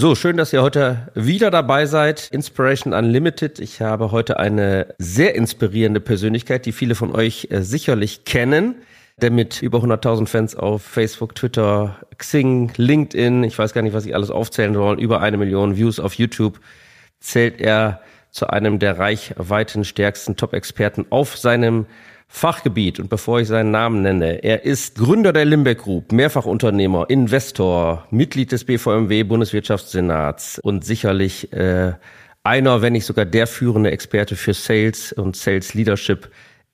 So, schön, dass ihr heute wieder dabei seid. Inspiration Unlimited. Ich habe heute eine sehr inspirierende Persönlichkeit, die viele von euch äh, sicherlich kennen. Der mit über 100.000 Fans auf Facebook, Twitter, Xing, LinkedIn, ich weiß gar nicht, was ich alles aufzählen soll, über eine Million Views auf YouTube, zählt er zu einem der reichweitenstärksten Top-Experten auf seinem Fachgebiet und bevor ich seinen Namen nenne, er ist Gründer der Limbeck Group, Mehrfachunternehmer, Investor, Mitglied des BVMW Bundeswirtschaftssenats und sicherlich äh, einer, wenn nicht sogar der führende Experte für Sales und Sales Leadership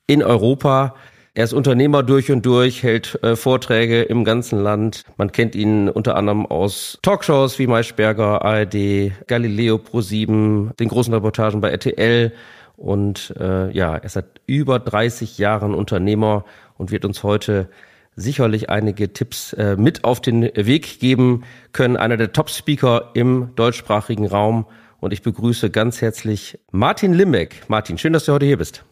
in Europa. Er ist Unternehmer durch und durch, hält äh, Vorträge im ganzen Land. Man kennt ihn unter anderem aus Talkshows wie Maischberger, ARD, Galileo Pro7, den großen Reportagen bei RTL und äh, ja, er ist seit über 30 Jahren Unternehmer und wird uns heute sicherlich einige Tipps äh, mit auf den Weg geben können. Einer der Top-Speaker im deutschsprachigen Raum. Und ich begrüße ganz herzlich Martin Limbeck. Martin, schön, dass du heute hier bist.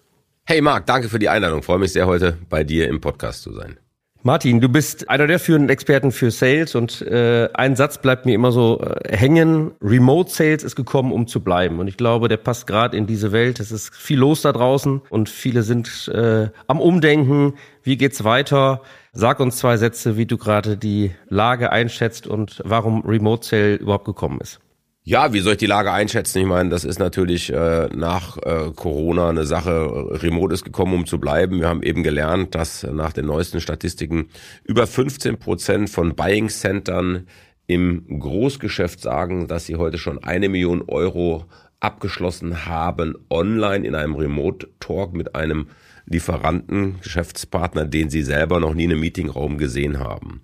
Hey Marc, danke für die Einladung. freue mich sehr, heute bei dir im Podcast zu sein. Martin, du bist einer der führenden Experten für Sales und äh, ein Satz bleibt mir immer so äh, hängen. Remote Sales ist gekommen, um zu bleiben. Und ich glaube, der passt gerade in diese Welt. Es ist viel los da draußen und viele sind äh, am Umdenken. Wie geht's weiter? Sag uns zwei Sätze, wie du gerade die Lage einschätzt und warum Remote Sale überhaupt gekommen ist. Ja, wie soll ich die Lage einschätzen? Ich meine, das ist natürlich äh, nach äh, Corona eine Sache. Remote ist gekommen, um zu bleiben. Wir haben eben gelernt, dass nach den neuesten Statistiken über 15 Prozent von Buying Centern im Großgeschäft sagen, dass sie heute schon eine Million Euro abgeschlossen haben online in einem Remote Talk mit einem Lieferanten, Geschäftspartner, den sie selber noch nie in einem Meetingraum gesehen haben.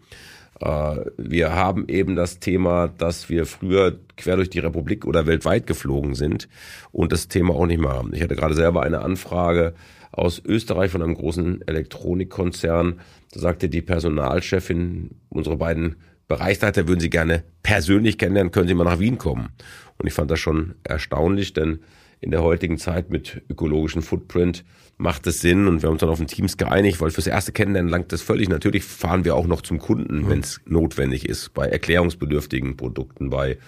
Äh, wir haben eben das Thema, dass wir früher quer durch die Republik oder weltweit geflogen sind und das Thema auch nicht mehr haben. Ich hatte gerade selber eine Anfrage aus Österreich von einem großen Elektronikkonzern. Da sagte die Personalchefin, unsere beiden Bereichsleiter würden Sie gerne persönlich kennenlernen, können Sie mal nach Wien kommen. Und ich fand das schon erstaunlich, denn in der heutigen Zeit mit ökologischen Footprint macht es Sinn und wir haben uns dann auf den Teams geeinigt, weil fürs erste Kennenlernen langt das völlig. Natürlich fahren wir auch noch zum Kunden, mhm. wenn es notwendig ist, bei erklärungsbedürftigen Produkten, bei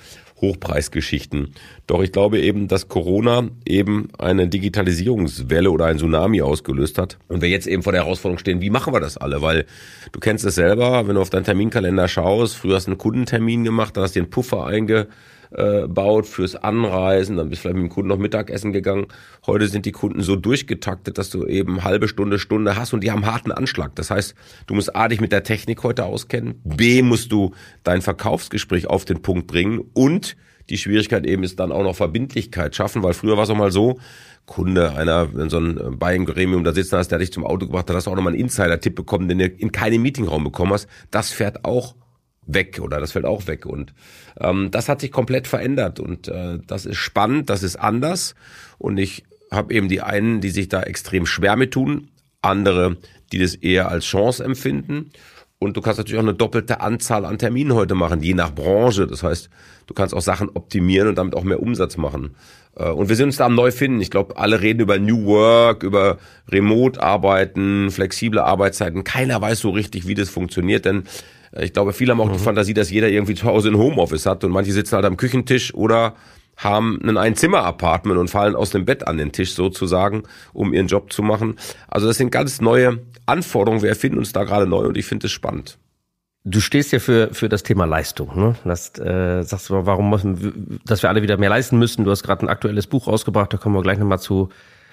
Hochpreisgeschichten. Doch ich glaube eben, dass Corona eben eine Digitalisierungswelle oder ein Tsunami ausgelöst hat und wir jetzt eben vor der Herausforderung stehen, wie machen wir das alle? Weil du kennst es selber, wenn du auf deinen Terminkalender schaust, früher hast du einen Kundentermin gemacht, dann hast du den Puffer einge äh, baut fürs Anreisen, dann bist du vielleicht mit dem Kunden noch Mittagessen gegangen. Heute sind die Kunden so durchgetaktet, dass du eben halbe Stunde, Stunde hast und die haben harten Anschlag. Das heißt, du musst A, dich mit der Technik heute auskennen, B, musst du dein Verkaufsgespräch auf den Punkt bringen und die Schwierigkeit eben ist dann auch noch Verbindlichkeit schaffen, weil früher war es auch mal so, Kunde, einer in so einem Buying-Gremium da sitzen hast, der dich zum Auto gebracht hat, hast du auch nochmal einen Insider-Tipp bekommen, den du in keinem Meetingraum bekommen hast. Das fährt auch weg oder das fällt auch weg. Und ähm, das hat sich komplett verändert und äh, das ist spannend, das ist anders. Und ich habe eben die einen, die sich da extrem schwer mit tun, andere, die das eher als Chance empfinden. Und du kannst natürlich auch eine doppelte Anzahl an Terminen heute machen, je nach Branche. Das heißt, du kannst auch Sachen optimieren und damit auch mehr Umsatz machen. Äh, und wir sind uns da am neu finden. Ich glaube, alle reden über New Work, über Remote-Arbeiten, flexible Arbeitszeiten. Keiner weiß so richtig, wie das funktioniert, denn ich glaube, viele haben auch mhm. die Fantasie, dass jeder irgendwie zu Hause ein Homeoffice hat und manche sitzen halt am Küchentisch oder haben ein Einzimmer-Apartment und fallen aus dem Bett an den Tisch sozusagen, um ihren Job zu machen. Also das sind ganz neue Anforderungen. Wir erfinden uns da gerade neu und ich finde es spannend. Du stehst ja für, für das Thema Leistung. Ne? Das, äh, sagst du, warum müssen, dass wir alle wieder mehr leisten müssen. Du hast gerade ein aktuelles Buch rausgebracht, da kommen wir gleich nochmal zu,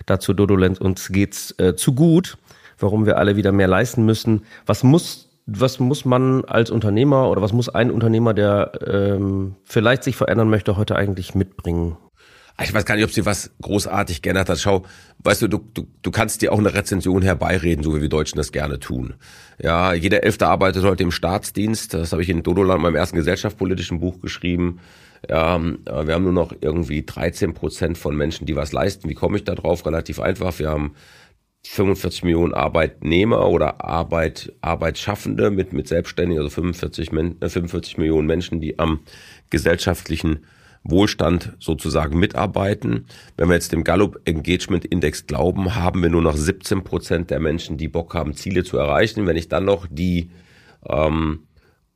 dazu, Dodolenz, uns geht's äh, zu gut, warum wir alle wieder mehr leisten müssen. Was muss was muss man als Unternehmer oder was muss ein Unternehmer, der ähm, vielleicht sich verändern möchte, heute eigentlich mitbringen? Ich weiß gar nicht, ob sie was großartig geändert hat. Schau, weißt du, du, du, du kannst dir auch eine Rezension herbeireden, so wie wir Deutschen das gerne tun. Ja, jeder Elfte arbeitet heute im Staatsdienst. Das habe ich in Dodoland, meinem ersten gesellschaftspolitischen Buch geschrieben. Ja, äh, wir haben nur noch irgendwie 13 Prozent von Menschen, die was leisten. Wie komme ich da drauf? Relativ einfach. Wir haben 45 Millionen Arbeitnehmer oder Arbeit, Arbeitsschaffende mit, mit Selbstständigen, also 45, 45 Millionen Menschen, die am gesellschaftlichen Wohlstand sozusagen mitarbeiten. Wenn wir jetzt dem Gallup Engagement Index glauben, haben wir nur noch 17 Prozent der Menschen, die Bock haben, Ziele zu erreichen. Wenn ich dann noch die ähm,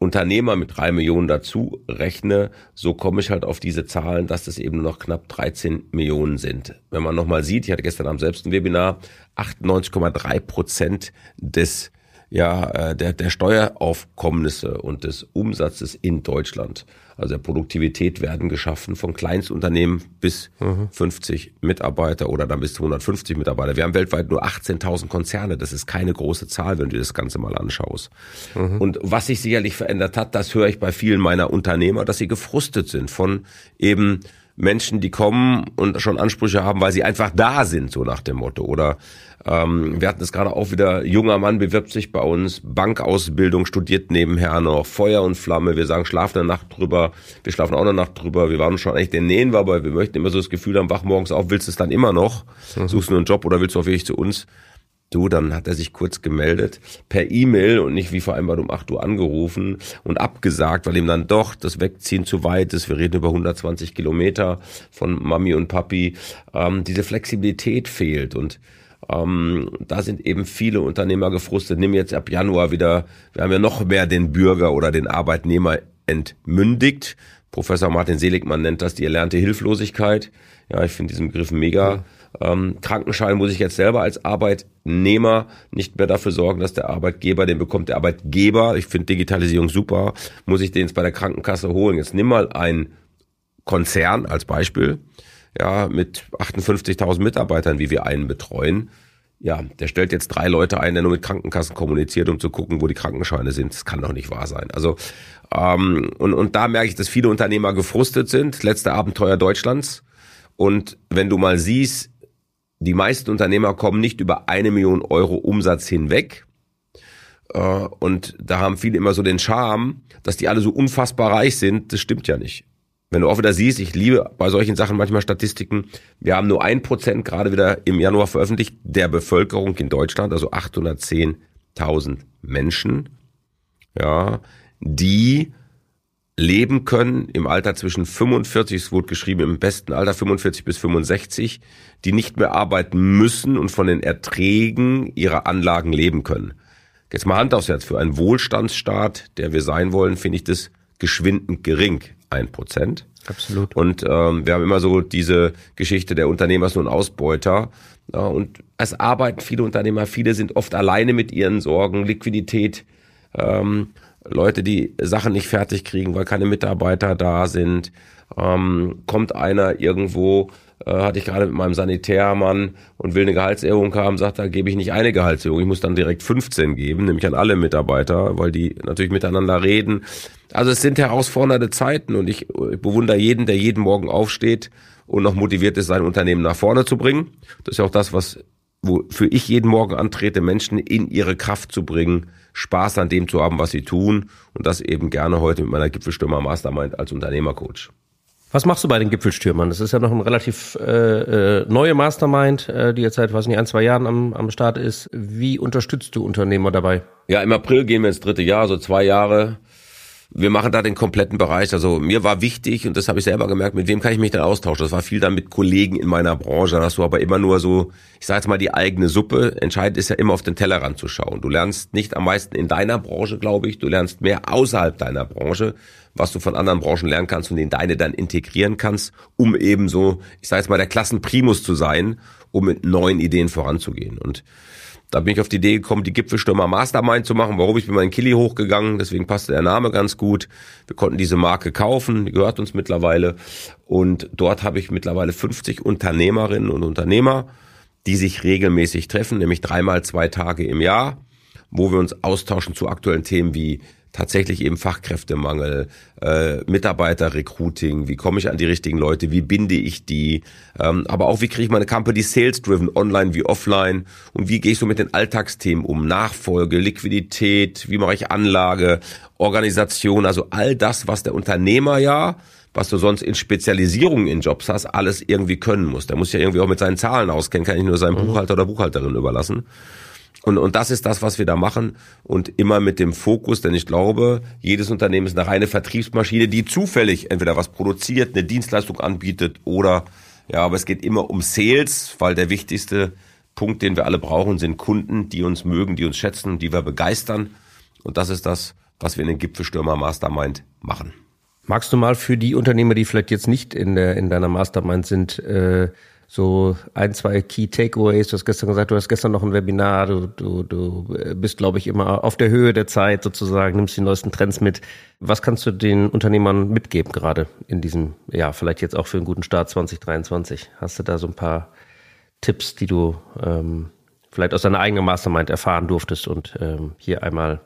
Unternehmer mit drei Millionen dazu rechne, so komme ich halt auf diese Zahlen, dass das eben noch knapp 13 Millionen sind. Wenn man nochmal sieht, ich hatte gestern am selbst Webinar, 98,3 Prozent des ja, äh, der, der Steueraufkommnisse und des Umsatzes in Deutschland, also der Produktivität werden geschaffen von Kleinstunternehmen bis mhm. 50 Mitarbeiter oder dann bis zu 150 Mitarbeiter. Wir haben weltweit nur 18.000 Konzerne. Das ist keine große Zahl, wenn du das Ganze mal anschaust. Mhm. Und was sich sicherlich verändert hat, das höre ich bei vielen meiner Unternehmer, dass sie gefrustet sind von eben Menschen, die kommen und schon Ansprüche haben, weil sie einfach da sind, so nach dem Motto. Oder ähm, wir hatten es gerade auch wieder, junger Mann bewirbt sich bei uns, Bankausbildung, studiert nebenher noch, Feuer und Flamme, wir sagen, schlafen eine Nacht drüber, wir schlafen auch eine Nacht drüber, wir waren schon eigentlich den Nähen, aber wir möchten immer so das Gefühl haben, wach morgens auf, willst du es dann immer noch? Mhm. Suchst du einen Job oder willst du auch wirklich zu uns? Du, dann hat er sich kurz gemeldet, per E-Mail und nicht wie vereinbart um 8 Uhr angerufen und abgesagt, weil ihm dann doch das Wegziehen zu weit ist. Wir reden über 120 Kilometer von Mami und Papi. Ähm, diese Flexibilität fehlt und ähm, da sind eben viele Unternehmer gefrustet. Nimm jetzt ab Januar wieder, wir haben ja noch mehr den Bürger oder den Arbeitnehmer entmündigt. Professor Martin Seligmann nennt das die erlernte Hilflosigkeit. Ja, ich finde diesen Begriff mega. Ja ähm, Krankenschein muss ich jetzt selber als Arbeitnehmer nicht mehr dafür sorgen, dass der Arbeitgeber, den bekommt der Arbeitgeber. Ich finde Digitalisierung super. Muss ich den jetzt bei der Krankenkasse holen? Jetzt nimm mal einen Konzern als Beispiel, ja, mit 58.000 Mitarbeitern, wie wir einen betreuen. Ja, der stellt jetzt drei Leute ein, der nur mit Krankenkassen kommuniziert, um zu gucken, wo die Krankenscheine sind. Das kann doch nicht wahr sein. Also ähm, und, und da merke ich, dass viele Unternehmer gefrustet sind. Letzte Abenteuer Deutschlands. Und wenn du mal siehst, die meisten Unternehmer kommen nicht über eine Million Euro Umsatz hinweg. Äh, und da haben viele immer so den Charme, dass die alle so unfassbar reich sind. Das stimmt ja nicht. Wenn du auch wieder siehst, ich liebe bei solchen Sachen manchmal Statistiken, wir haben nur ein Prozent gerade wieder im Januar veröffentlicht der Bevölkerung in Deutschland, also 810.000 Menschen, ja, die leben können im Alter zwischen 45, es wurde geschrieben im besten Alter 45 bis 65, die nicht mehr arbeiten müssen und von den Erträgen ihrer Anlagen leben können. Jetzt mal Hand aufs Herz, für einen Wohlstandsstaat, der wir sein wollen, finde ich das geschwindend gering, ein Prozent. Absolut. Und ähm, wir haben immer so diese Geschichte, der Unternehmer ist nur ein Ausbeuter. Ja, und es arbeiten viele Unternehmer, viele sind oft alleine mit ihren Sorgen, Liquidität. Ähm, Leute, die Sachen nicht fertig kriegen, weil keine Mitarbeiter da sind. Ähm, kommt einer irgendwo, äh, hatte ich gerade mit meinem Sanitärmann und will eine Gehaltserhöhung haben, sagt, da gebe ich nicht eine Gehaltserhöhung, ich muss dann direkt 15 geben, nämlich an alle Mitarbeiter, weil die natürlich miteinander reden. Also es sind herausfordernde Zeiten und ich, ich bewundere jeden, der jeden Morgen aufsteht und noch motiviert ist, sein Unternehmen nach vorne zu bringen. Das ist ja auch das, was wofür ich jeden Morgen antrete, Menschen in ihre Kraft zu bringen, Spaß an dem zu haben, was sie tun und das eben gerne heute mit meiner Gipfelstürmer Mastermind als Unternehmercoach. Was machst du bei den Gipfelstürmern? Das ist ja noch eine relativ äh, äh, neue Mastermind, äh, die jetzt seit, weiß nicht, ein, zwei Jahren am, am Start ist. Wie unterstützt du Unternehmer dabei? Ja, im April gehen wir ins dritte Jahr, so zwei Jahre wir machen da den kompletten Bereich. Also mir war wichtig, und das habe ich selber gemerkt, mit wem kann ich mich denn austauschen? Das war viel dann mit Kollegen in meiner Branche. Da hast du aber immer nur so, ich sage jetzt mal, die eigene Suppe. Entscheidend ist ja immer auf den Tellerrand zu schauen. Du lernst nicht am meisten in deiner Branche, glaube ich. Du lernst mehr außerhalb deiner Branche, was du von anderen Branchen lernen kannst und in deine dann integrieren kannst, um eben so, ich sage jetzt mal, der Klassenprimus zu sein, um mit neuen Ideen voranzugehen. Und da bin ich auf die Idee gekommen, die Gipfelstürmer Mastermind zu machen. Warum? Ich bin mal in Kili hochgegangen, deswegen passte der Name ganz gut. Wir konnten diese Marke kaufen, die gehört uns mittlerweile. Und dort habe ich mittlerweile 50 Unternehmerinnen und Unternehmer, die sich regelmäßig treffen, nämlich dreimal zwei Tage im Jahr, wo wir uns austauschen zu aktuellen Themen wie tatsächlich eben Fachkräftemangel, äh, Mitarbeiterrecruiting, wie komme ich an die richtigen Leute, wie binde ich die, ähm, aber auch wie kriege ich meine Company sales-driven, online wie offline und wie gehe ich so mit den Alltagsthemen um, Nachfolge, Liquidität, wie mache ich Anlage, Organisation, also all das, was der Unternehmer ja was du sonst in Spezialisierungen in Jobs hast, alles irgendwie können musst. Der muss ja irgendwie auch mit seinen Zahlen auskennen, kann ich nur seinem mhm. Buchhalter oder Buchhalterin überlassen. Und, und das ist das, was wir da machen und immer mit dem Fokus, denn ich glaube, jedes Unternehmen ist eine reine Vertriebsmaschine, die zufällig entweder was produziert, eine Dienstleistung anbietet oder, ja, aber es geht immer um Sales, weil der wichtigste Punkt, den wir alle brauchen, sind Kunden, die uns mögen, die uns schätzen, die wir begeistern. Und das ist das, was wir in den Gipfelstürmer Mastermind machen. Magst du mal für die Unternehmer, die vielleicht jetzt nicht in, der, in deiner Mastermind sind, äh, so ein, zwei Key Takeaways. Du hast gestern gesagt, du hast gestern noch ein Webinar, du, du, du bist, glaube ich, immer auf der Höhe der Zeit sozusagen, nimmst die neuesten Trends mit. Was kannst du den Unternehmern mitgeben, gerade in diesem, ja, vielleicht jetzt auch für einen guten Start 2023? Hast du da so ein paar Tipps, die du ähm, vielleicht aus deiner eigenen Mastermind erfahren durftest und ähm, hier einmal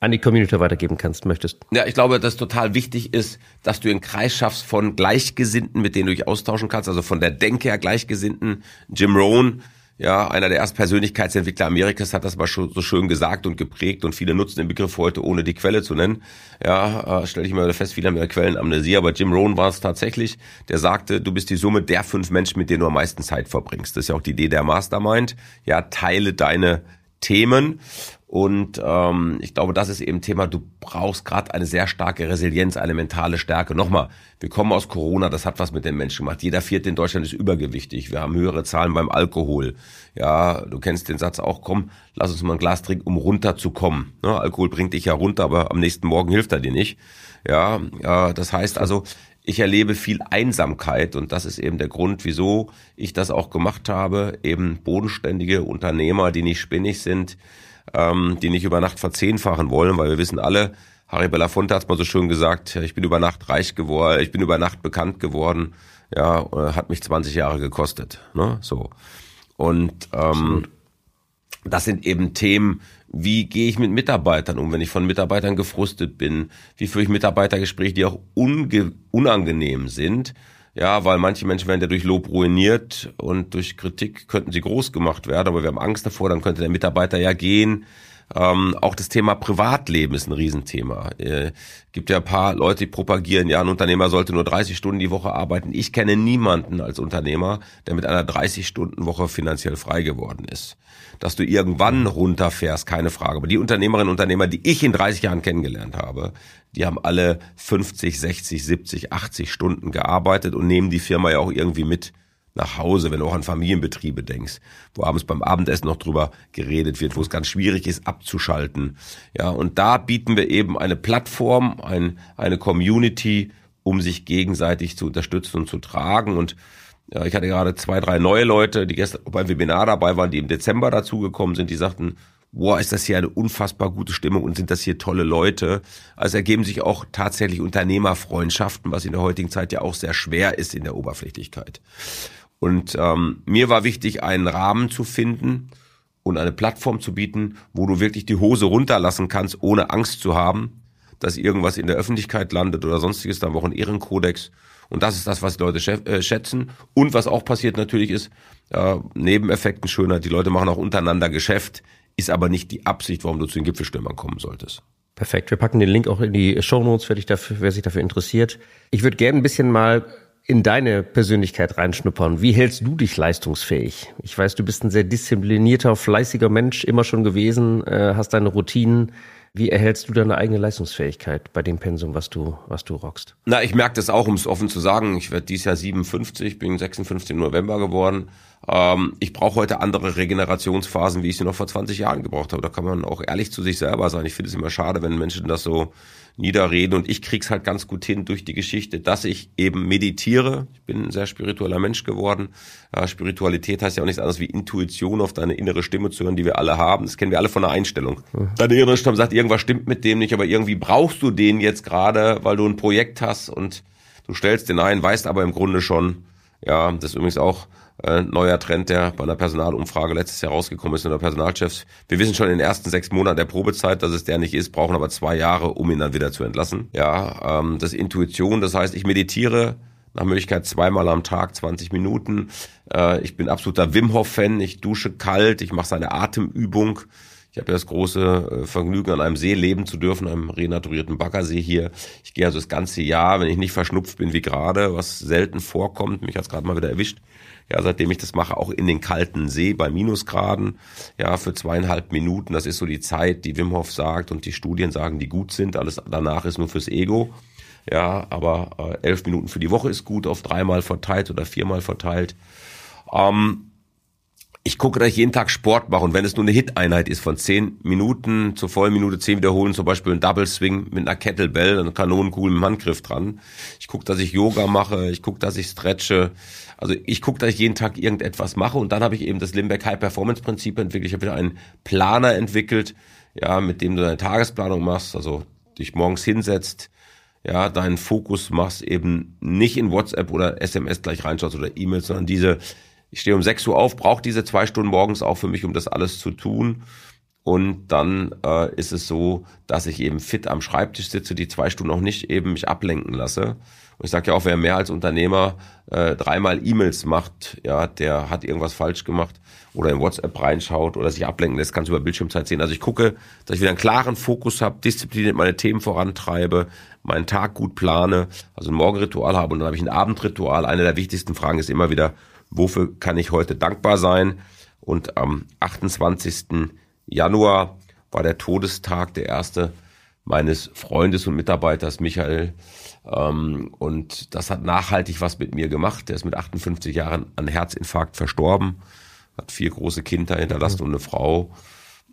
an die Community weitergeben kannst, möchtest. Ja, ich glaube, dass total wichtig ist, dass du einen Kreis schaffst von Gleichgesinnten, mit denen du dich austauschen kannst, also von der Denke her Gleichgesinnten. Jim Rohn, ja, einer der ersten Persönlichkeitsentwickler Amerikas hat das mal so schön gesagt und geprägt und viele nutzen den Begriff heute, ohne die Quelle zu nennen. Ja, äh, stelle ich mir fest, viele haben ja Quellenamnesie, aber Jim Rohn war es tatsächlich, der sagte, du bist die Summe der fünf Menschen, mit denen du am meisten Zeit verbringst. Das ist ja auch die Idee der Mastermind. Ja, teile deine Themen und ähm, ich glaube, das ist eben Thema, du brauchst gerade eine sehr starke Resilienz, eine mentale Stärke. Nochmal, wir kommen aus Corona, das hat was mit den Menschen gemacht. Jeder Vierte in Deutschland ist übergewichtig. Wir haben höhere Zahlen beim Alkohol. Ja, du kennst den Satz auch, komm, lass uns mal ein Glas trinken, um runterzukommen. Ne, Alkohol bringt dich ja runter, aber am nächsten Morgen hilft er dir nicht. Ja, ja das heißt also, ich erlebe viel Einsamkeit und das ist eben der Grund, wieso ich das auch gemacht habe. Eben bodenständige Unternehmer, die nicht spinnig sind, ähm, die nicht über Nacht verzehnfachen wollen, weil wir wissen alle, Harry Belafonte hat es mal so schön gesagt, ich bin über Nacht reich geworden, ich bin über Nacht bekannt geworden, ja, äh, hat mich 20 Jahre gekostet, ne, so. Und ähm, das sind eben Themen, wie gehe ich mit Mitarbeitern um, wenn ich von Mitarbeitern gefrustet bin, wie führe ich Mitarbeitergespräche, die auch unangenehm sind, ja, weil manche Menschen werden ja durch Lob ruiniert und durch Kritik könnten sie groß gemacht werden, aber wir haben Angst davor, dann könnte der Mitarbeiter ja gehen. Ähm, auch das Thema Privatleben ist ein Riesenthema. Äh, gibt ja ein paar Leute, die propagieren, ja, ein Unternehmer sollte nur 30 Stunden die Woche arbeiten. Ich kenne niemanden als Unternehmer, der mit einer 30-Stunden-Woche finanziell frei geworden ist. Dass du irgendwann runterfährst, keine Frage. Aber die Unternehmerinnen und Unternehmer, die ich in 30 Jahren kennengelernt habe, die haben alle 50, 60, 70, 80 Stunden gearbeitet und nehmen die Firma ja auch irgendwie mit nach Hause, wenn du auch an Familienbetriebe denkst, wo abends beim Abendessen noch drüber geredet wird, wo es ganz schwierig ist abzuschalten. Ja, und da bieten wir eben eine Plattform, ein, eine Community, um sich gegenseitig zu unterstützen und zu tragen. Und ja, ich hatte gerade zwei, drei neue Leute, die gestern beim Webinar dabei waren, die im Dezember dazugekommen sind, die sagten, boah, ist das hier eine unfassbar gute Stimmung und sind das hier tolle Leute. Also ergeben sich auch tatsächlich Unternehmerfreundschaften, was in der heutigen Zeit ja auch sehr schwer ist in der Oberflächlichkeit. Und ähm, mir war wichtig, einen Rahmen zu finden und eine Plattform zu bieten, wo du wirklich die Hose runterlassen kannst, ohne Angst zu haben, dass irgendwas in der Öffentlichkeit landet oder sonstiges. Da haben auch einen Ehrenkodex. Und das ist das, was die Leute äh, schätzen. Und was auch passiert natürlich ist, äh, Nebeneffekten schöner, die Leute machen auch untereinander Geschäft, ist aber nicht die Absicht, warum du zu den Gipfelstürmern kommen solltest. Perfekt. Wir packen den Link auch in die Show Notes, wer, wer sich dafür interessiert. Ich würde gerne ein bisschen mal in deine Persönlichkeit reinschnuppern. Wie hältst du dich leistungsfähig? Ich weiß, du bist ein sehr disziplinierter, fleißiger Mensch, immer schon gewesen, äh, hast deine Routinen. Wie erhältst du deine eigene Leistungsfähigkeit bei dem Pensum, was du, was du rockst? Na, ich merke das auch, um es offen zu sagen. Ich werde dieses Jahr 57, bin 56 im November geworden. Ähm, ich brauche heute andere Regenerationsphasen, wie ich sie noch vor 20 Jahren gebraucht habe. Da kann man auch ehrlich zu sich selber sein. Ich finde es immer schade, wenn Menschen das so niederreden und ich krieg's halt ganz gut hin durch die Geschichte, dass ich eben meditiere. Ich bin ein sehr spiritueller Mensch geworden. Ja, Spiritualität heißt ja auch nichts anderes wie Intuition auf deine innere Stimme zu hören, die wir alle haben. Das kennen wir alle von der Einstellung. Deine innere Stimme sagt, irgendwas stimmt mit dem nicht, aber irgendwie brauchst du den jetzt gerade, weil du ein Projekt hast und du stellst den ein, weißt aber im Grunde schon, ja, das ist übrigens auch äh, neuer Trend, der bei einer Personalumfrage letztes Jahr rausgekommen ist unter Personalchefs. Wir wissen schon in den ersten sechs Monaten der Probezeit, dass es der nicht ist, brauchen aber zwei Jahre, um ihn dann wieder zu entlassen. Ja, ähm, das ist Intuition, das heißt, ich meditiere nach Möglichkeit zweimal am Tag, 20 Minuten. Äh, ich bin absoluter Wim Hof-Fan, ich dusche kalt, ich mache seine Atemübung. Ich habe ja das große äh, Vergnügen, an einem See leben zu dürfen, einem renaturierten Baggersee hier. Ich gehe also das ganze Jahr, wenn ich nicht verschnupft bin wie gerade, was selten vorkommt, mich hat's gerade mal wieder erwischt, ja, seitdem ich das mache, auch in den kalten See bei Minusgraden, ja, für zweieinhalb Minuten. Das ist so die Zeit, die Wim Hof sagt und die Studien sagen, die gut sind. Alles danach ist nur fürs Ego. Ja, aber äh, elf Minuten für die Woche ist gut, auf dreimal verteilt oder viermal verteilt. Ähm, ich gucke, dass ich jeden Tag Sport mache und wenn es nur eine Hit-Einheit ist von zehn Minuten zur vollen Minute zehn wiederholen, zum Beispiel ein Double Swing mit einer Kettlebell, eine Kanonenkugel mit Handgriff dran. Ich gucke, dass ich Yoga mache, ich gucke, dass ich stretche. Also ich gucke, dass ich jeden Tag irgendetwas mache und dann habe ich eben das Limbeck High Performance Prinzip entwickelt. Ich habe einen Planer entwickelt, ja, mit dem du deine Tagesplanung machst, also dich morgens hinsetzt, ja, deinen Fokus machst, eben nicht in WhatsApp oder SMS gleich reinschaust oder E-Mails, sondern diese ich stehe um 6 Uhr auf, brauche diese zwei Stunden morgens auch für mich, um das alles zu tun. Und dann äh, ist es so, dass ich eben fit am Schreibtisch sitze, die zwei Stunden auch nicht eben mich ablenken lasse. Und ich sage ja auch, wer mehr als Unternehmer äh, dreimal E-Mails macht, ja, der hat irgendwas falsch gemacht oder in WhatsApp reinschaut oder sich ablenken lässt, kannst du über Bildschirmzeit sehen. Also ich gucke, dass ich wieder einen klaren Fokus habe, diszipliniert meine Themen vorantreibe, meinen Tag gut plane, also ein Morgenritual habe und dann habe ich ein Abendritual. Eine der wichtigsten Fragen ist immer wieder, wofür kann ich heute dankbar sein? Und am 28. Januar war der Todestag, der erste meines Freundes und Mitarbeiters Michael. Ähm, und das hat nachhaltig was mit mir gemacht. Der ist mit 58 Jahren an Herzinfarkt verstorben, hat vier große Kinder hinterlassen und eine Frau.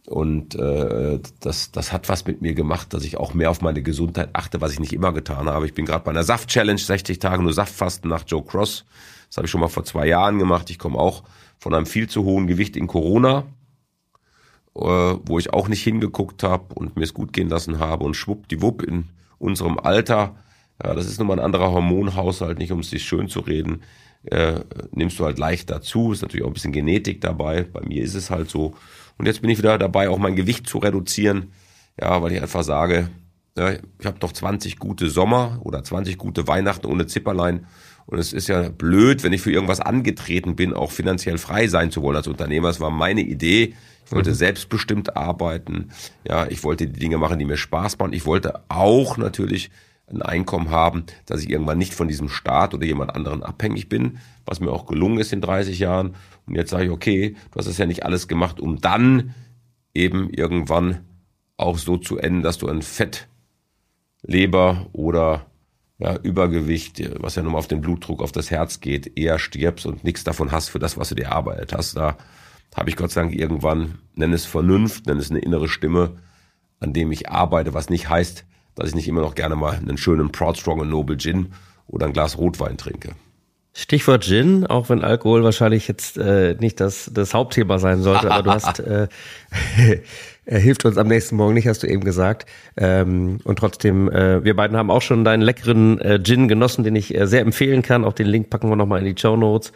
Und äh, das, das hat was mit mir gemacht, dass ich auch mehr auf meine Gesundheit achte, was ich nicht immer getan habe. Ich bin gerade bei einer Saft-Challenge, 60 Tage nur Saftfasten nach Joe Cross. Das habe ich schon mal vor zwei Jahren gemacht. Ich komme auch von einem viel zu hohen Gewicht in Corona, äh, wo ich auch nicht hingeguckt habe und mir es gut gehen lassen habe. Und schwuppdiwupp in unserem Alter, ja, das ist nun mal ein anderer Hormonhaushalt, nicht um es sich schön zu reden, äh, nimmst du halt leicht dazu. Ist natürlich auch ein bisschen Genetik dabei. Bei mir ist es halt so. Und jetzt bin ich wieder dabei, auch mein Gewicht zu reduzieren. Ja, weil ich einfach sage, ja, ich habe doch 20 gute Sommer oder 20 gute Weihnachten ohne Zipperlein und es ist ja blöd, wenn ich für irgendwas angetreten bin, auch finanziell frei sein zu wollen als Unternehmer. Es war meine Idee. Ich wollte mhm. selbstbestimmt arbeiten. Ja, ich wollte die Dinge machen, die mir Spaß machen. Ich wollte auch natürlich ein Einkommen haben, dass ich irgendwann nicht von diesem Staat oder jemand anderen abhängig bin, was mir auch gelungen ist in 30 Jahren. Und jetzt sage ich, okay, du hast es ja nicht alles gemacht, um dann eben irgendwann auch so zu enden, dass du ein Fettleber oder ja, Übergewicht, was ja nun mal auf den Blutdruck, auf das Herz geht, eher stirbst und nichts davon hast für das, was du dir erarbeitet hast. Da habe ich Gott sei Dank irgendwann, nenn es Vernunft, nenn es eine innere Stimme, an dem ich arbeite, was nicht heißt, dass ich nicht immer noch gerne mal einen schönen Proud Strong und Noble Gin oder ein Glas Rotwein trinke. Stichwort Gin, auch wenn Alkohol wahrscheinlich jetzt äh, nicht das, das Hauptthema sein sollte, aber du hast äh, Er hilft uns am nächsten Morgen nicht, hast du eben gesagt. Ähm, und trotzdem, äh, wir beiden haben auch schon deinen leckeren äh, Gin genossen, den ich äh, sehr empfehlen kann. Auch den Link packen wir nochmal in die Show Notes.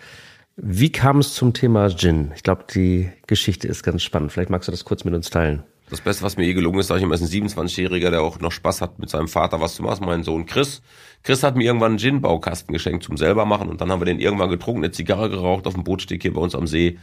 Wie kam es zum Thema Gin? Ich glaube, die Geschichte ist ganz spannend. Vielleicht magst du das kurz mit uns teilen. Das Beste, was mir je gelungen ist, sage ich immer, ist ein 27-Jähriger, der auch noch Spaß hat, mit seinem Vater was zu machen. Mein Sohn Chris. Chris hat mir irgendwann einen Gin-Baukasten geschenkt zum selber machen und dann haben wir den irgendwann getrunken, eine Zigarre geraucht auf dem Bootsteg hier bei uns am See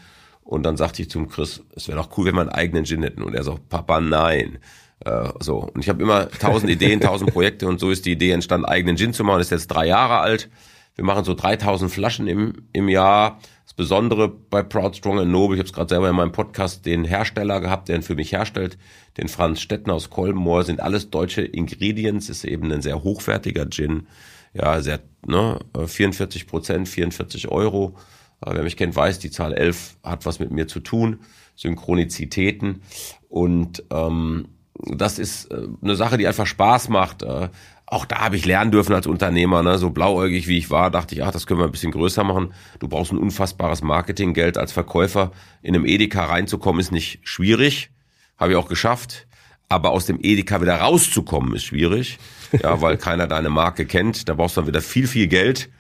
und dann sagte ich zum Chris, es wäre doch cool, wenn wir einen eigenen Gin hätten. Und er so, Papa, nein. Äh, so. Und ich habe immer tausend Ideen, tausend Projekte und so ist die Idee entstanden, eigenen Gin zu machen. Das ist jetzt drei Jahre alt. Wir machen so 3000 Flaschen im, im Jahr. Besondere bei Proud, Strong and Noble, ich habe es gerade selber in meinem Podcast den Hersteller gehabt, der ihn für mich herstellt, den Franz Stettner aus Kolbenmoor, sind alles deutsche Ingredients, ist eben ein sehr hochwertiger Gin. Ja, sehr, ne, 44 Prozent, 44 Euro. Wer mich kennt, weiß, die Zahl 11 hat was mit mir zu tun. Synchronizitäten. Und ähm, das ist äh, eine Sache, die einfach Spaß macht. Auch da habe ich lernen dürfen als Unternehmer, ne? so blauäugig wie ich war, dachte ich, ach, das können wir ein bisschen größer machen. Du brauchst ein unfassbares Marketinggeld als Verkäufer. In einem Edeka reinzukommen ist nicht schwierig, habe ich auch geschafft. Aber aus dem Edeka wieder rauszukommen ist schwierig, ja, weil keiner deine Marke kennt. Da brauchst du dann wieder viel, viel Geld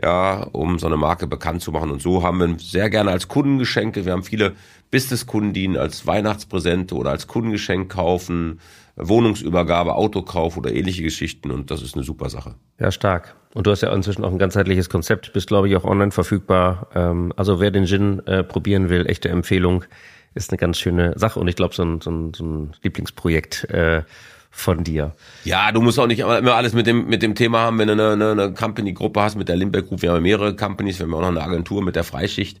ja, um so eine Marke bekannt zu machen. Und so haben wir sehr gerne als Kundengeschenke. Wir haben viele Businesskunden, die ihn als Weihnachtspräsente oder als Kundengeschenk kaufen, Wohnungsübergabe, Autokauf oder ähnliche Geschichten. Und das ist eine super Sache. Ja, stark. Und du hast ja inzwischen auch ein ganzheitliches Konzept, bist, glaube ich, auch online verfügbar. Ähm, also wer den Gin äh, probieren will, echte Empfehlung. ist eine ganz schöne Sache und ich glaube, so ein, so, ein, so ein Lieblingsprojekt äh, von dir. Ja, du musst auch nicht immer alles mit dem, mit dem Thema haben, wenn du eine, eine, eine Company-Gruppe hast mit der Limbeck Group. Wir haben mehrere Companies, wir haben auch noch eine Agentur mit der Freischicht,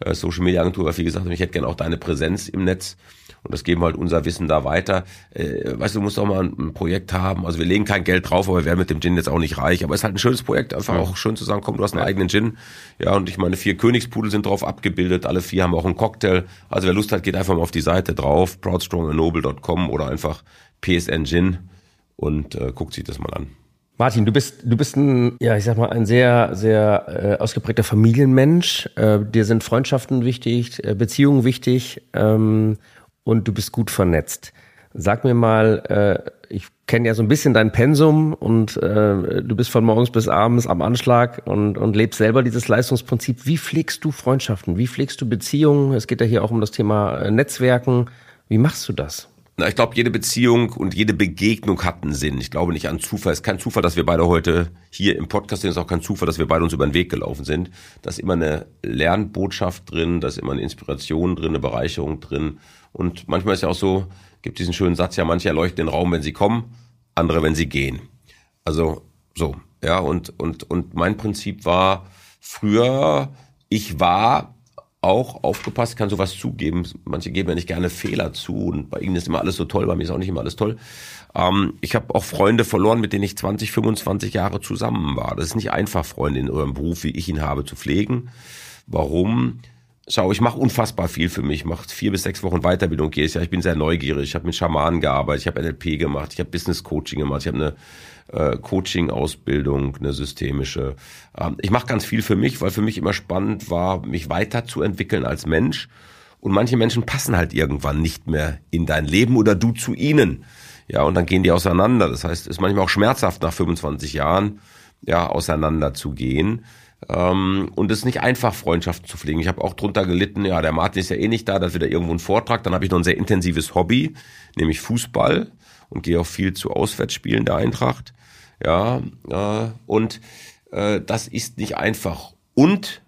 äh, Social Media Agentur, weil wie gesagt, ich hätte gerne auch deine Präsenz im Netz. Und das geben wir halt unser Wissen da weiter. Äh, weißt du, du musst auch mal ein, ein, Projekt haben. Also wir legen kein Geld drauf, aber wir werden mit dem Gin jetzt auch nicht reich. Aber es ist halt ein schönes Projekt. Einfach ja. auch schön zu sagen, komm, du hast einen ja. eigenen Gin. Ja, und ich meine, vier Königspudel sind drauf abgebildet. Alle vier haben auch einen Cocktail. Also wer Lust hat, geht einfach mal auf die Seite drauf, proudstrongandnoble.com oder einfach PSN Gin und äh, guckt sich das mal an. Martin, du bist, du bist ein, ja, ich sag mal, ein sehr, sehr äh, ausgeprägter Familienmensch. Äh, dir sind Freundschaften wichtig, äh, Beziehungen wichtig ähm, und du bist gut vernetzt. Sag mir mal, äh, ich kenne ja so ein bisschen dein Pensum und äh, du bist von morgens bis abends am Anschlag und, und lebst selber dieses Leistungsprinzip. Wie pflegst du Freundschaften? Wie pflegst du Beziehungen? Es geht ja hier auch um das Thema äh, Netzwerken. Wie machst du das? Na, ich glaube, jede Beziehung und jede Begegnung hat einen Sinn. Ich glaube nicht an Zufall. Es ist kein Zufall, dass wir beide heute hier im Podcast sind. Es ist auch kein Zufall, dass wir beide uns über den Weg gelaufen sind. Da ist immer eine Lernbotschaft drin, da ist immer eine Inspiration drin, eine Bereicherung drin. Und manchmal ist ja auch so, gibt diesen schönen Satz, ja, manche erleuchten den Raum, wenn sie kommen, andere, wenn sie gehen. Also, so, ja, und, und, und mein Prinzip war früher, ich war auch aufgepasst, kann sowas zugeben. Manche geben ja nicht gerne Fehler zu und bei ihnen ist immer alles so toll, bei mir ist auch nicht immer alles toll. Ähm, ich habe auch Freunde verloren, mit denen ich 20, 25 Jahre zusammen war. Das ist nicht einfach, Freunde in eurem Beruf, wie ich ihn habe, zu pflegen. Warum? Schau, ich mache unfassbar viel für mich. Ich mache vier bis sechs Wochen Weiterbildung jedes Jahr. Ich bin sehr neugierig. Ich habe mit Schamanen gearbeitet. Ich habe NLP gemacht. Ich habe Business Coaching gemacht. Ich habe eine äh, Coaching-Ausbildung, eine systemische. Ähm, ich mache ganz viel für mich, weil für mich immer spannend war, mich weiterzuentwickeln als Mensch. Und manche Menschen passen halt irgendwann nicht mehr in dein Leben oder du zu ihnen. Ja, und dann gehen die auseinander. Das heißt, es ist manchmal auch schmerzhaft, nach 25 Jahren ja auseinander zu gehen. Ähm, und es ist nicht einfach, Freundschaften zu pflegen. Ich habe auch drunter gelitten, ja, der Martin ist ja eh nicht da, da wieder irgendwo ein Vortrag. Dann habe ich noch ein sehr intensives Hobby, nämlich Fußball und gehe auch viel zu Auswärtsspielen der Eintracht. Ja, äh, und äh, das ist nicht einfach. Und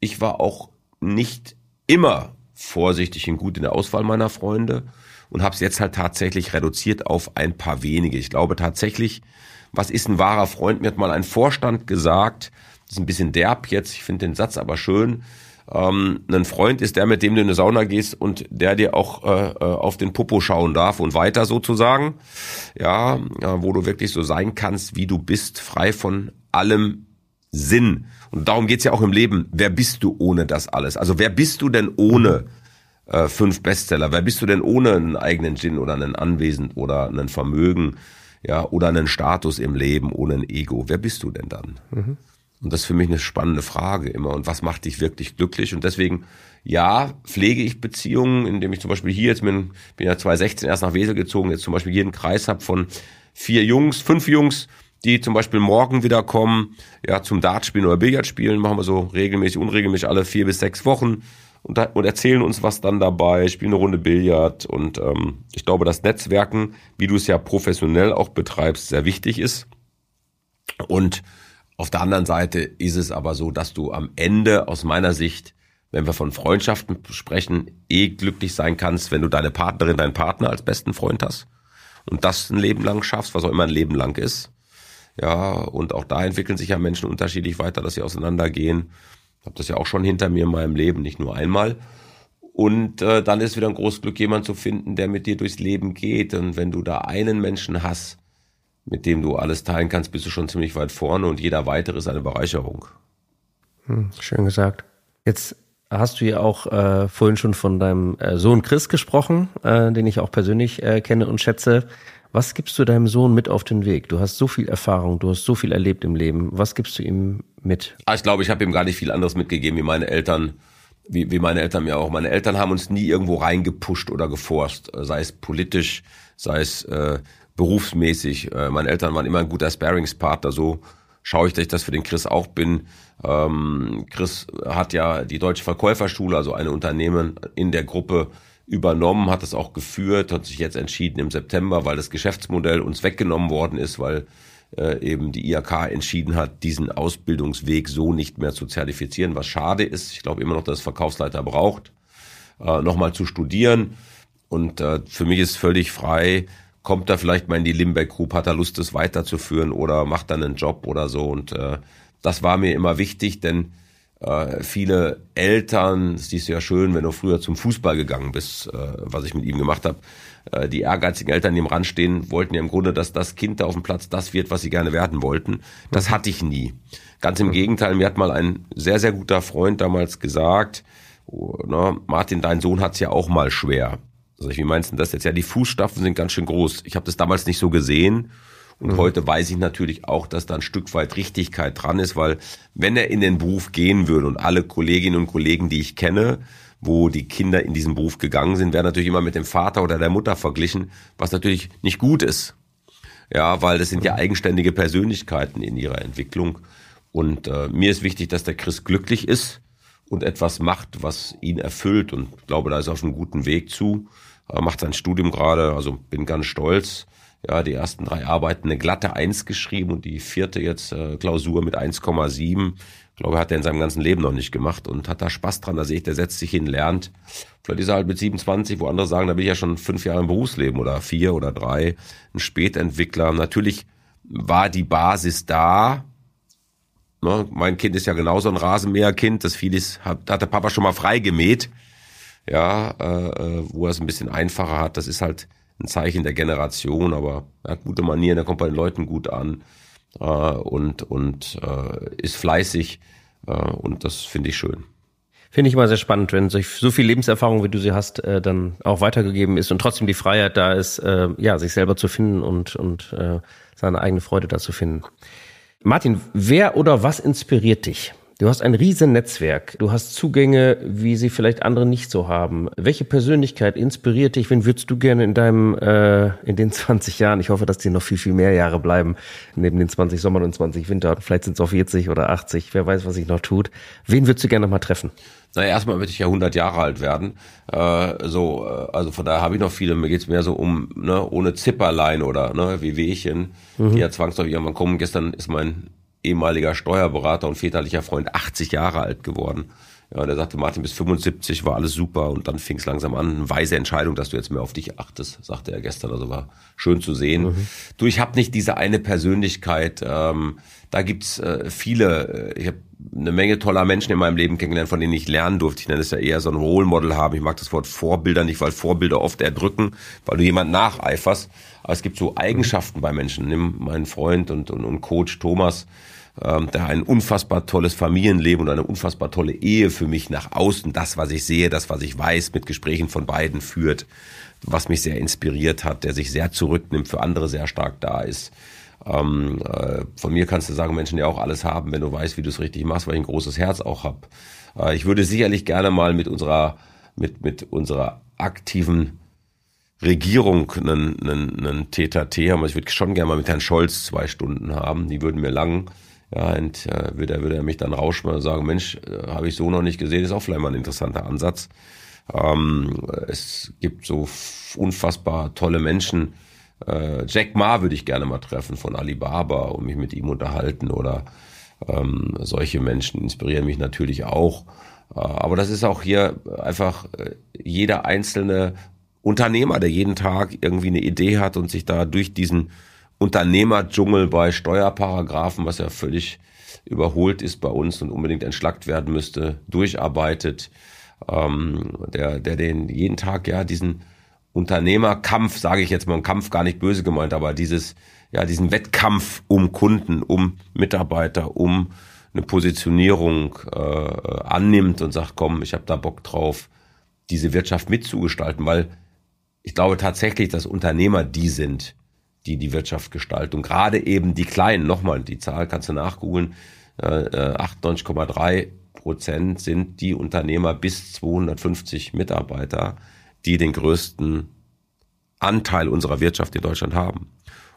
ich war auch nicht immer vorsichtig und gut in der Auswahl meiner Freunde und habe es jetzt halt tatsächlich reduziert auf ein paar wenige. Ich glaube tatsächlich, was ist ein wahrer Freund? Mir hat mal ein Vorstand gesagt, ist ein bisschen derb jetzt, ich finde den Satz aber schön, ähm, ein Freund ist der, mit dem du in eine Sauna gehst und der dir auch äh, äh, auf den Popo schauen darf und weiter sozusagen. Ja, äh, wo du wirklich so sein kannst, wie du bist, frei von allem Sinn. Und darum geht's ja auch im Leben. Wer bist du ohne das alles? Also wer bist du denn ohne äh, fünf Bestseller? Wer bist du denn ohne einen eigenen Gin oder einen Anwesen oder einen Vermögen? Ja, oder einen Status im Leben, ohne ein Ego? Wer bist du denn dann? Mhm. Und das ist für mich eine spannende Frage immer. Und was macht dich wirklich glücklich? Und deswegen, ja, pflege ich Beziehungen, indem ich zum Beispiel hier jetzt bin, bin ja 2016 erst nach Wesel gezogen, jetzt zum Beispiel hier einen Kreis habe von vier Jungs, fünf Jungs, die zum Beispiel morgen wieder kommen, ja, zum Dartspielen oder Billardspielen, machen wir so regelmäßig, unregelmäßig alle vier bis sechs Wochen und, und erzählen uns was dann dabei, spielen eine Runde Billard und ähm, ich glaube, dass Netzwerken, wie du es ja professionell auch betreibst, sehr wichtig ist. Und auf der anderen Seite ist es aber so, dass du am Ende aus meiner Sicht, wenn wir von Freundschaften sprechen, eh glücklich sein kannst, wenn du deine Partnerin, deinen Partner als besten Freund hast und das ein Leben lang schaffst, was auch immer ein Leben lang ist. Ja, und auch da entwickeln sich ja Menschen unterschiedlich weiter, dass sie auseinandergehen. Ich habe das ja auch schon hinter mir in meinem Leben, nicht nur einmal. Und äh, dann ist wieder ein großes Glück, jemand zu finden, der mit dir durchs Leben geht. Und wenn du da einen Menschen hast, mit dem du alles teilen kannst, bist du schon ziemlich weit vorne und jeder weitere ist eine Bereicherung. Hm, schön gesagt. Jetzt hast du ja auch äh, vorhin schon von deinem äh, Sohn Chris gesprochen, äh, den ich auch persönlich äh, kenne und schätze. Was gibst du deinem Sohn mit auf den Weg? Du hast so viel Erfahrung, du hast so viel erlebt im Leben. Was gibst du ihm mit? Ah, ich glaube, ich habe ihm gar nicht viel anderes mitgegeben, wie meine Eltern, wie, wie meine Eltern mir auch. Meine Eltern haben uns nie irgendwo reingepusht oder geforst, sei es politisch, sei es äh, berufsmäßig. Äh, meine Eltern waren immer ein guter Sparingspartner, so schaue ich, dass ich das für den Chris auch bin. Ähm, Chris hat ja die Deutsche Verkäuferschule, also ein Unternehmen in der Gruppe übernommen, hat es auch geführt, hat sich jetzt entschieden im September, weil das Geschäftsmodell uns weggenommen worden ist, weil äh, eben die IAK entschieden hat, diesen Ausbildungsweg so nicht mehr zu zertifizieren, was schade ist. Ich glaube immer noch, dass Verkaufsleiter braucht. äh, nochmal zu studieren. Und äh, für mich ist völlig frei, kommt er vielleicht mal in die Limbeck Group, hat er Lust, das weiterzuführen oder macht dann einen Job oder so. Und äh, das war mir immer wichtig, denn äh, viele Eltern, es ist ja schön, wenn du früher zum Fußball gegangen bist, äh, was ich mit ihm gemacht habe, äh, die ehrgeizigen Eltern, die im Rand stehen, wollten ja im Grunde, dass das Kind da auf dem Platz das wird, was sie gerne werden wollten. Das hatte ich nie. Ganz im Gegenteil, mir hat mal ein sehr, sehr guter Freund damals gesagt, oh, na, Martin, dein Sohn hat's ja auch mal schwer. Also wie meinst du das jetzt? Ja, die Fußstapfen sind ganz schön groß. Ich habe das damals nicht so gesehen. Und mhm. heute weiß ich natürlich auch, dass da ein Stück weit Richtigkeit dran ist, weil wenn er in den Beruf gehen würde und alle Kolleginnen und Kollegen, die ich kenne, wo die Kinder in diesen Beruf gegangen sind, werden natürlich immer mit dem Vater oder der Mutter verglichen, was natürlich nicht gut ist. Ja, weil das sind ja eigenständige Persönlichkeiten in ihrer Entwicklung. Und äh, mir ist wichtig, dass der Chris glücklich ist und etwas macht, was ihn erfüllt. Und ich glaube, da ist er auf einem guten Weg zu. Macht sein Studium gerade, also bin ganz stolz. Ja, die ersten drei Arbeiten eine glatte Eins geschrieben und die vierte jetzt äh, Klausur mit 1,7 glaube, hat er in seinem ganzen Leben noch nicht gemacht und hat da Spaß dran. Da sehe ich, der setzt sich hin, lernt. Vielleicht ist er halt mit 27, wo andere sagen, da bin ich ja schon fünf Jahre im Berufsleben oder vier oder drei, ein Spätentwickler. Natürlich war die Basis da. Ne? Mein Kind ist ja genauso ein Rasenmäherkind. Das vieles hat, hat der Papa schon mal freigemäht. Ja, äh, äh, wo er es ein bisschen einfacher hat. Das ist halt ein Zeichen der Generation, aber er hat gute Manieren, er kommt bei den Leuten gut an äh, und, und äh, ist fleißig äh, und das finde ich schön. Finde ich immer sehr spannend, wenn so viel Lebenserfahrung, wie du sie hast, äh, dann auch weitergegeben ist und trotzdem die Freiheit da ist, äh, ja, sich selber zu finden und, und äh, seine eigene Freude da zu finden. Martin, wer oder was inspiriert dich? Du hast ein riesen Netzwerk. Du hast Zugänge, wie sie vielleicht andere nicht so haben. Welche Persönlichkeit inspiriert dich? Wen würdest du gerne in deinem, äh, in den 20 Jahren, ich hoffe, dass die noch viel, viel mehr Jahre bleiben, neben den 20 Sommern und 20 Wintern, vielleicht sind es auch 40 oder 80, wer weiß, was sich noch tut. Wen würdest du gerne noch mal treffen? Naja, erstmal würde ich ja 100 Jahre alt werden. Äh, so, äh, also von daher habe ich noch viele. Mir geht's mehr so um, ne, ohne Zipperlein oder ne, wie Wehchen, mhm. die ja zwangsläufig irgendwann kommen. Gestern ist mein ehemaliger Steuerberater und väterlicher Freund 80 Jahre alt geworden. Ja, der sagte, Martin, bis 75 war alles super und dann fing es langsam an. Eine weise Entscheidung, dass du jetzt mehr auf dich achtest, sagte er gestern. Also war schön zu sehen. Mhm. Du, ich habe nicht diese eine Persönlichkeit. Ähm, da gibt's äh, viele. Äh, ich habe eine Menge toller Menschen in meinem Leben kennengelernt, von denen ich lernen durfte. Ich nenne es ja eher so ein Role Model haben. Ich mag das Wort Vorbilder nicht, weil Vorbilder oft erdrücken, weil du jemand nacheiferst. Aber es gibt so Eigenschaften bei Menschen. Nimm meinen Freund und, und, und Coach Thomas ähm, der ein unfassbar tolles Familienleben und eine unfassbar tolle Ehe für mich nach außen, das, was ich sehe, das, was ich weiß, mit Gesprächen von beiden führt, was mich sehr inspiriert hat, der sich sehr zurücknimmt, für andere sehr stark da ist. Ähm, äh, von mir kannst du sagen, Menschen, die auch alles haben, wenn du weißt, wie du es richtig machst, weil ich ein großes Herz auch habe. Äh, ich würde sicherlich gerne mal mit unserer, mit, mit unserer aktiven Regierung einen, einen, einen TTT haben. Also ich würde schon gerne mal mit Herrn Scholz zwei Stunden haben. Die würden mir lang. Ja, und äh, würde, er, würde er mich dann rauschmelden und sagen, Mensch, äh, habe ich so noch nicht gesehen, ist auch vielleicht mal ein interessanter Ansatz. Ähm, es gibt so unfassbar tolle Menschen. Äh, Jack Ma würde ich gerne mal treffen von Alibaba und mich mit ihm unterhalten oder ähm, solche Menschen inspirieren mich natürlich auch. Äh, aber das ist auch hier einfach äh, jeder einzelne Unternehmer, der jeden Tag irgendwie eine Idee hat und sich da durch diesen Unternehmerdschungel bei Steuerparagraphen, was ja völlig überholt ist bei uns und unbedingt entschlackt werden müsste, durcharbeitet, ähm, der, der den jeden Tag ja diesen Unternehmerkampf, sage ich jetzt mal, ein Kampf gar nicht böse gemeint, aber dieses, ja, diesen Wettkampf um Kunden, um Mitarbeiter, um eine Positionierung äh, annimmt und sagt, komm, ich habe da Bock drauf, diese Wirtschaft mitzugestalten, weil ich glaube tatsächlich, dass Unternehmer die sind, die die Wirtschaft gestalten. Und gerade eben die Kleinen, nochmal, die Zahl kannst du nachgoogeln, äh, 98,3 äh, Prozent sind die Unternehmer bis 250 Mitarbeiter, die den größten Anteil unserer Wirtschaft in Deutschland haben.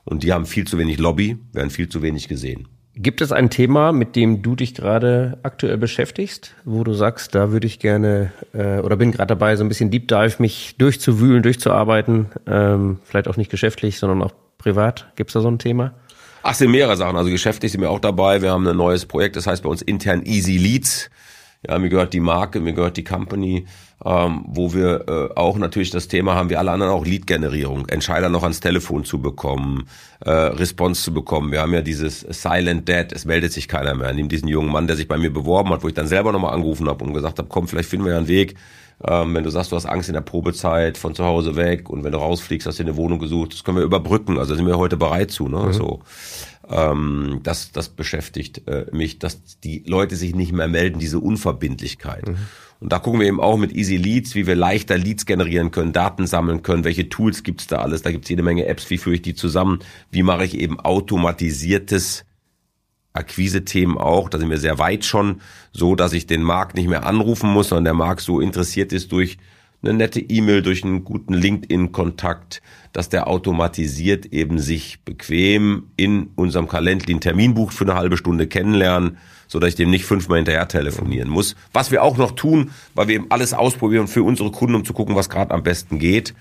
Und die haben viel zu wenig Lobby, werden viel zu wenig gesehen. Gibt es ein Thema, mit dem du dich gerade aktuell beschäftigst, wo du sagst, da würde ich gerne äh, oder bin gerade dabei, so ein bisschen Deep Dive mich durchzuwühlen, durchzuarbeiten, ähm, vielleicht auch nicht geschäftlich, sondern auch privat? Gibt es da so ein Thema? Ach, sind mehrere Sachen. Also geschäftlich sind wir auch dabei. Wir haben ein neues Projekt, das heißt bei uns intern Easy Leads. Ja, mir gehört die Marke, mir gehört die Company, ähm, wo wir äh, auch natürlich das Thema haben, wie alle anderen auch Lead-Generierung, Entscheider noch ans Telefon zu bekommen, äh, Response zu bekommen. Wir haben ja dieses Silent Dead, es meldet sich keiner mehr. Nimm diesen jungen Mann, der sich bei mir beworben hat, wo ich dann selber nochmal angerufen habe und gesagt habe, komm, vielleicht finden wir ja einen Weg. Ähm, wenn du sagst, du hast Angst in der Probezeit von zu Hause weg und wenn du rausfliegst, hast du eine Wohnung gesucht, das können wir überbrücken. Also sind wir heute bereit zu. Ne? Mhm. So, ähm, das, das beschäftigt äh, mich, dass die Leute sich nicht mehr melden, diese Unverbindlichkeit. Mhm. Und da gucken wir eben auch mit Easy Leads, wie wir leichter Leads generieren können, Daten sammeln können, welche Tools gibt's da alles. Da gibt's jede Menge Apps, wie führe ich die zusammen, wie mache ich eben automatisiertes Akquise-Themen auch, da sind wir sehr weit schon, so dass ich den Markt nicht mehr anrufen muss, sondern der Markt so interessiert ist durch eine nette E-Mail, durch einen guten LinkedIn-Kontakt, dass der automatisiert eben sich bequem in unserem Kalender den Termin bucht für eine halbe Stunde kennenlernen, so dass ich dem nicht fünfmal hinterher telefonieren muss. Was wir auch noch tun, weil wir eben alles ausprobieren für unsere Kunden, um zu gucken, was gerade am besten geht.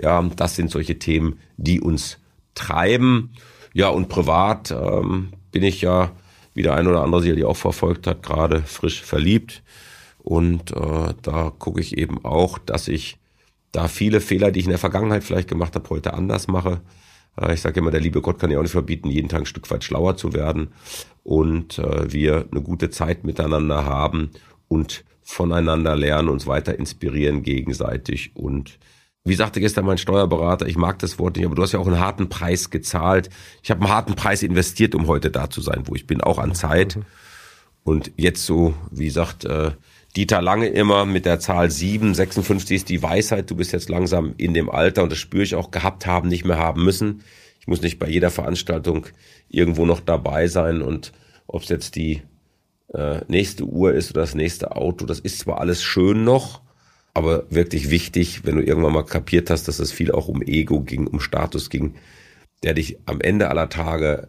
Ja, das sind solche Themen, die uns treiben. Ja, und privat ähm, bin ich ja, wie der ein oder andere sicherlich auch verfolgt hat, gerade frisch verliebt. Und äh, da gucke ich eben auch, dass ich da viele Fehler, die ich in der Vergangenheit vielleicht gemacht habe, heute anders mache. Äh, ich sage immer, der liebe Gott kann ja auch nicht verbieten, jeden Tag ein Stück weit schlauer zu werden. Und äh, wir eine gute Zeit miteinander haben und voneinander lernen, uns weiter inspirieren gegenseitig. Und wie sagte gestern mein Steuerberater, ich mag das Wort nicht, aber du hast ja auch einen harten Preis gezahlt. Ich habe einen harten Preis investiert, um heute da zu sein, wo ich bin, auch an Zeit. Und jetzt so, wie sagt äh, Dieter Lange immer mit der Zahl 7, 56 ist die Weisheit. Du bist jetzt langsam in dem Alter und das spüre ich auch gehabt haben, nicht mehr haben müssen. Ich muss nicht bei jeder Veranstaltung irgendwo noch dabei sein und ob es jetzt die äh, nächste Uhr ist oder das nächste Auto, das ist zwar alles schön noch, aber wirklich wichtig, wenn du irgendwann mal kapiert hast, dass es viel auch um Ego ging, um Status ging, der dich am Ende aller Tage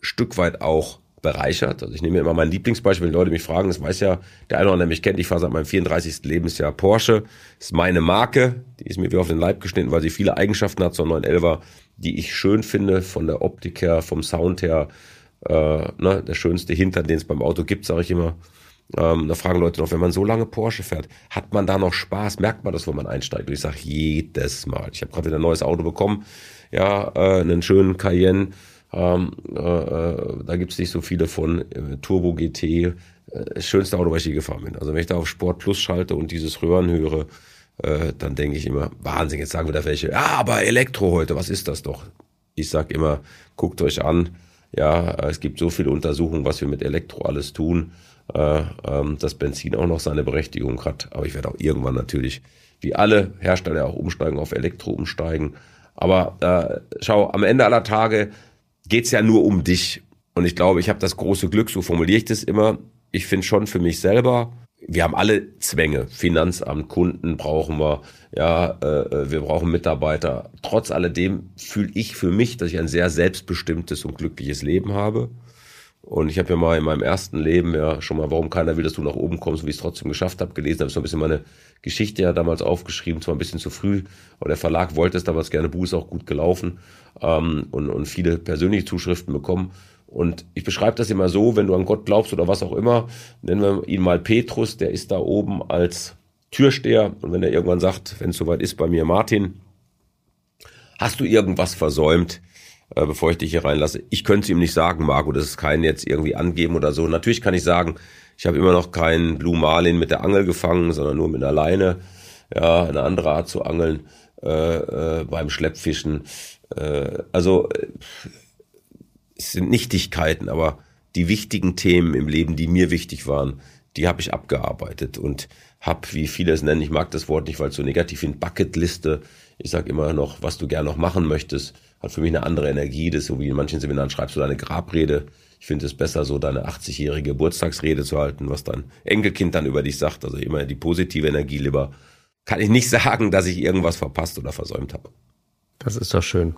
Stück weit auch bereichert. Also ich nehme immer mein Lieblingsbeispiel, wenn Leute mich fragen, das weiß ja der eine oder andere, der mich kennt, ich fahre seit meinem 34. Lebensjahr Porsche, ist meine Marke, die ist mir wie auf den Leib geschnitten, weil sie viele Eigenschaften hat, so ein 911er, die ich schön finde, von der Optik her, vom Sound her, äh, ne, der schönste Hintern, den es beim Auto gibt, sage ich immer. Ähm, da fragen Leute noch, wenn man so lange Porsche fährt, hat man da noch Spaß? Merkt man das, wo man einsteigt? Und ich sage jedes Mal. Ich habe gerade wieder ein neues Auto bekommen, ja, äh, einen schönen Cayenne, ähm, äh, äh, da gibt es nicht so viele von. Äh, Turbo GT, äh, schönste Auto, was ich je gefahren bin. Also wenn ich da auf Sport Plus schalte und dieses Röhren höre, äh, dann denke ich immer, Wahnsinn, jetzt sagen wir da welche, ja, aber Elektro heute, was ist das doch? Ich sag immer, guckt euch an, ja, es gibt so viele Untersuchungen, was wir mit Elektro alles tun, äh, ähm, dass Benzin auch noch seine Berechtigung hat. Aber ich werde auch irgendwann natürlich, wie alle Hersteller auch umsteigen, auf Elektro umsteigen. Aber äh, schau, am Ende aller Tage geht's ja nur um dich. Und ich glaube, ich habe das große Glück, so formuliere ich das immer. Ich finde schon für mich selber, wir haben alle Zwänge. Finanzamt, Kunden brauchen wir, ja, äh, wir brauchen Mitarbeiter. Trotz alledem fühle ich für mich, dass ich ein sehr selbstbestimmtes und glückliches Leben habe. Und ich habe ja mal in meinem ersten Leben ja schon mal, warum keiner will, dass du nach oben kommst, wie ich es trotzdem geschafft habe, gelesen. habe so ein bisschen meine Geschichte ja damals aufgeschrieben, zwar ein bisschen zu früh, aber der Verlag wollte es damals gerne, ist auch gut gelaufen ähm, und, und viele persönliche Zuschriften bekommen. Und ich beschreibe das immer so, wenn du an Gott glaubst oder was auch immer, nennen wir ihn mal Petrus, der ist da oben als Türsteher und wenn er irgendwann sagt, wenn es soweit ist bei mir, Martin, hast du irgendwas versäumt? Äh, bevor ich dich hier reinlasse. Ich könnte es ihm nicht sagen, Marco, das ist kein jetzt irgendwie angeben oder so. Natürlich kann ich sagen, ich habe immer noch keinen Blue Marlin mit der Angel gefangen, sondern nur mit einer Leine. Ja, eine andere Art zu angeln äh, äh, beim Schleppfischen. Äh, also äh, es sind Nichtigkeiten, aber die wichtigen Themen im Leben, die mir wichtig waren, die habe ich abgearbeitet und habe, wie viele es nennen, ich mag das Wort nicht, weil es so negativ in Bucketliste, ich sage immer noch, was du gern noch machen möchtest hat für mich eine andere Energie. Das ist so wie in manchen Seminaren schreibst du deine Grabrede. Ich finde es besser, so deine 80-jährige Geburtstagsrede zu halten, was dein Enkelkind dann über dich sagt. Also immer die positive Energie lieber. Kann ich nicht sagen, dass ich irgendwas verpasst oder versäumt habe. Das ist doch schön.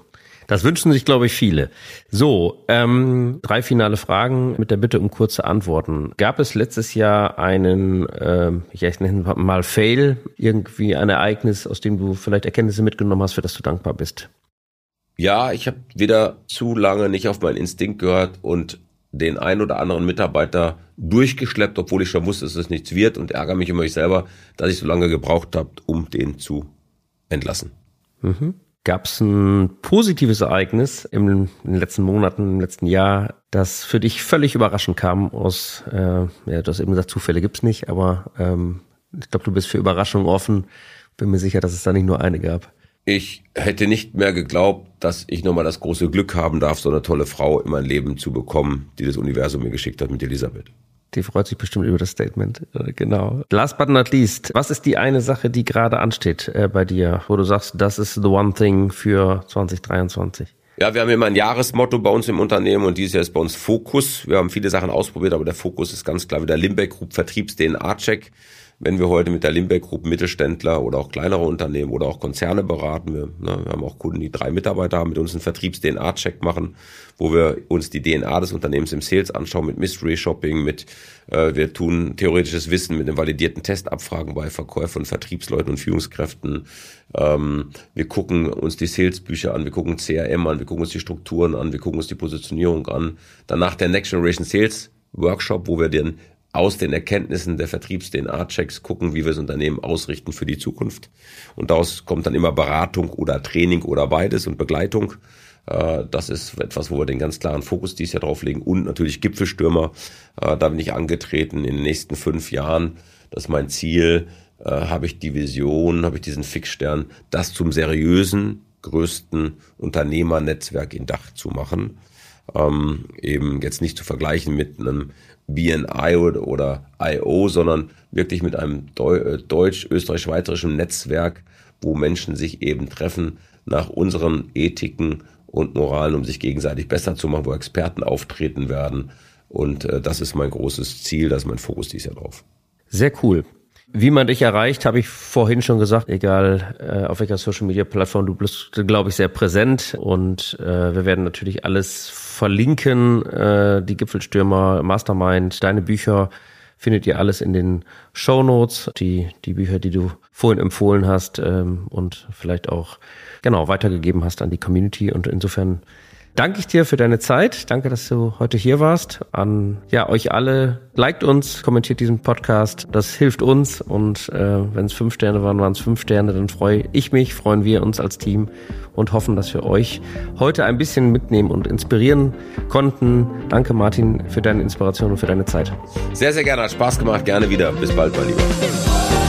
Das wünschen sich, glaube ich, viele. So, ähm, drei finale Fragen mit der Bitte um kurze Antworten. Gab es letztes Jahr einen, ähm, ich nenne mal Fail, irgendwie ein Ereignis, aus dem du vielleicht Erkenntnisse mitgenommen hast, für das du dankbar bist? Ja, ich habe wieder zu lange nicht auf meinen Instinkt gehört und den ein oder anderen Mitarbeiter durchgeschleppt, obwohl ich schon wusste, dass es nichts wird und ärgere mich immer ich selber, dass ich so lange gebraucht habe, um den zu entlassen. Mhm. Gab es ein positives Ereignis im, in den letzten Monaten, im letzten Jahr, das für dich völlig überraschend kam aus, äh, ja, du hast eben gesagt, Zufälle gibt's nicht, aber ähm, ich glaube, du bist für Überraschungen offen. Bin mir sicher, dass es da nicht nur eine gab. Ich hätte nicht mehr geglaubt, dass ich nochmal das große Glück haben darf, so eine tolle Frau in mein Leben zu bekommen, die das Universum mir geschickt hat mit Elisabeth. Die freut sich bestimmt über das Statement. Äh, genau. Last but not least, was ist die eine Sache, die gerade ansteht äh, bei dir, wo du sagst, das ist the one thing für 2023? Ja, wir haben immer ein Jahresmotto bei uns im Unternehmen und dieses Jahr ist bei uns Fokus. Wir haben viele Sachen ausprobiert, aber der Fokus ist ganz klar wieder Limbeck Group Vertriebs-DNA-Check wenn wir heute mit der Limbeck Group Mittelständler oder auch kleinere Unternehmen oder auch Konzerne beraten, wir, ne, wir haben auch Kunden, die drei Mitarbeiter haben, mit uns einen Vertriebs-DNA-Check machen, wo wir uns die DNA des Unternehmens im Sales anschauen mit Mystery Shopping, mit äh, wir tun theoretisches Wissen mit einem validierten Testabfragen bei Verkäufern, Vertriebsleuten und Führungskräften. Ähm, wir gucken uns die Salesbücher an, wir gucken CRM an, wir gucken uns die Strukturen an, wir gucken uns die Positionierung an. Danach der Next Generation Sales Workshop, wo wir den aus den Erkenntnissen der Vertriebs-DNA-Checks gucken, wie wir das Unternehmen ausrichten für die Zukunft. Und daraus kommt dann immer Beratung oder Training oder beides und Begleitung. Äh, das ist etwas, wo wir den ganz klaren Fokus dies Jahr drauf legen. Und natürlich Gipfelstürmer. Äh, da bin ich angetreten in den nächsten fünf Jahren. Das ist mein Ziel. Äh, habe ich die Vision, habe ich diesen Fixstern, das zum seriösen, größten Unternehmernetzwerk in Dach zu machen. Ähm, eben jetzt nicht zu vergleichen mit einem BNI oder IO, sondern wirklich mit einem äh, deutsch-österreich-schweizerischen Netzwerk, wo Menschen sich eben treffen nach unseren Ethiken und Moralen, um sich gegenseitig besser zu machen, wo Experten auftreten werden. Und äh, das ist mein großes Ziel, das ist mein Fokus dieses Jahr drauf. Sehr cool. Wie man dich erreicht, habe ich vorhin schon gesagt, egal äh, auf welcher Social Media Plattform, du bist, glaube ich, sehr präsent und äh, wir werden natürlich alles verlinken, äh, die Gipfelstürmer, Mastermind, deine Bücher findet ihr alles in den Show Notes, die, die Bücher, die du vorhin empfohlen hast ähm, und vielleicht auch genau weitergegeben hast an die Community und insofern danke ich dir für deine Zeit. Danke, dass du heute hier warst. An ja euch alle, liked uns, kommentiert diesen Podcast. Das hilft uns und äh, wenn es fünf Sterne waren, waren es fünf Sterne. Dann freue ich mich, freuen wir uns als Team und hoffen, dass wir euch heute ein bisschen mitnehmen und inspirieren konnten. Danke, Martin, für deine Inspiration und für deine Zeit. Sehr, sehr gerne. Hat Spaß gemacht. Gerne wieder. Bis bald, mein Lieber.